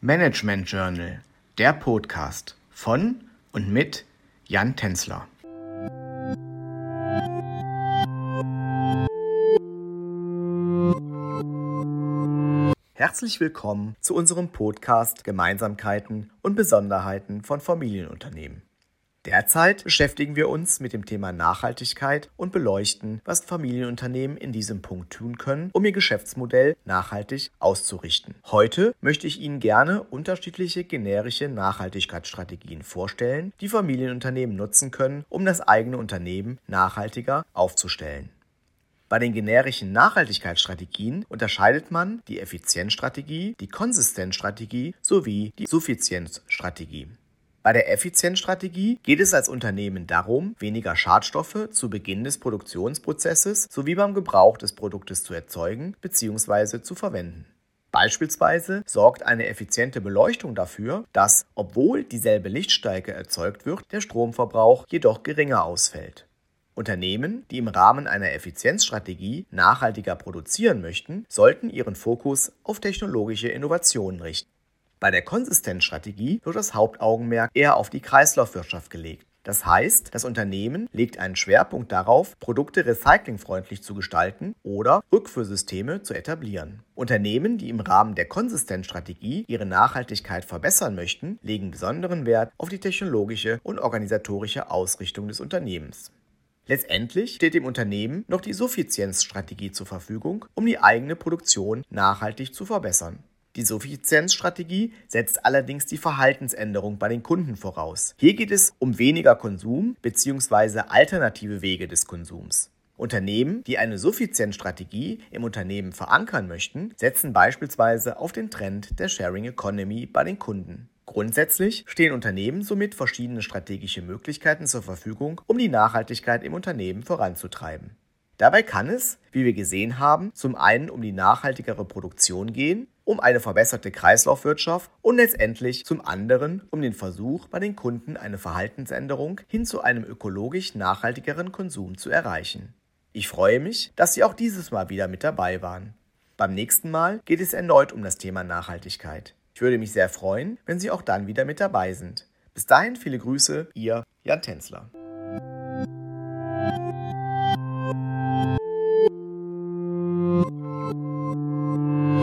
Management Journal, der Podcast von und mit Jan Tenzler. Herzlich willkommen zu unserem Podcast Gemeinsamkeiten und Besonderheiten von Familienunternehmen. Derzeit beschäftigen wir uns mit dem Thema Nachhaltigkeit und beleuchten, was Familienunternehmen in diesem Punkt tun können, um ihr Geschäftsmodell nachhaltig auszurichten. Heute möchte ich Ihnen gerne unterschiedliche generische Nachhaltigkeitsstrategien vorstellen, die Familienunternehmen nutzen können, um das eigene Unternehmen nachhaltiger aufzustellen. Bei den generischen Nachhaltigkeitsstrategien unterscheidet man die Effizienzstrategie, die Konsistenzstrategie sowie die Suffizienzstrategie. Bei der Effizienzstrategie geht es als Unternehmen darum, weniger Schadstoffe zu Beginn des Produktionsprozesses sowie beim Gebrauch des Produktes zu erzeugen bzw. zu verwenden. Beispielsweise sorgt eine effiziente Beleuchtung dafür, dass, obwohl dieselbe Lichtstärke erzeugt wird, der Stromverbrauch jedoch geringer ausfällt. Unternehmen, die im Rahmen einer Effizienzstrategie nachhaltiger produzieren möchten, sollten ihren Fokus auf technologische Innovationen richten. Bei der Konsistenzstrategie wird das Hauptaugenmerk eher auf die Kreislaufwirtschaft gelegt. Das heißt, das Unternehmen legt einen Schwerpunkt darauf, Produkte recyclingfreundlich zu gestalten oder Rückführsysteme zu etablieren. Unternehmen, die im Rahmen der Konsistenzstrategie ihre Nachhaltigkeit verbessern möchten, legen besonderen Wert auf die technologische und organisatorische Ausrichtung des Unternehmens. Letztendlich steht dem Unternehmen noch die Suffizienzstrategie zur Verfügung, um die eigene Produktion nachhaltig zu verbessern. Die Suffizienzstrategie setzt allerdings die Verhaltensänderung bei den Kunden voraus. Hier geht es um weniger Konsum bzw. alternative Wege des Konsums. Unternehmen, die eine Suffizienzstrategie im Unternehmen verankern möchten, setzen beispielsweise auf den Trend der Sharing Economy bei den Kunden. Grundsätzlich stehen Unternehmen somit verschiedene strategische Möglichkeiten zur Verfügung, um die Nachhaltigkeit im Unternehmen voranzutreiben. Dabei kann es, wie wir gesehen haben, zum einen um die nachhaltigere Produktion gehen, um eine verbesserte Kreislaufwirtschaft und letztendlich zum anderen um den Versuch bei den Kunden eine Verhaltensänderung hin zu einem ökologisch nachhaltigeren Konsum zu erreichen. Ich freue mich, dass Sie auch dieses Mal wieder mit dabei waren. Beim nächsten Mal geht es erneut um das Thema Nachhaltigkeit. Ich würde mich sehr freuen, wenn Sie auch dann wieder mit dabei sind. Bis dahin viele Grüße, Ihr Jan Tänzler.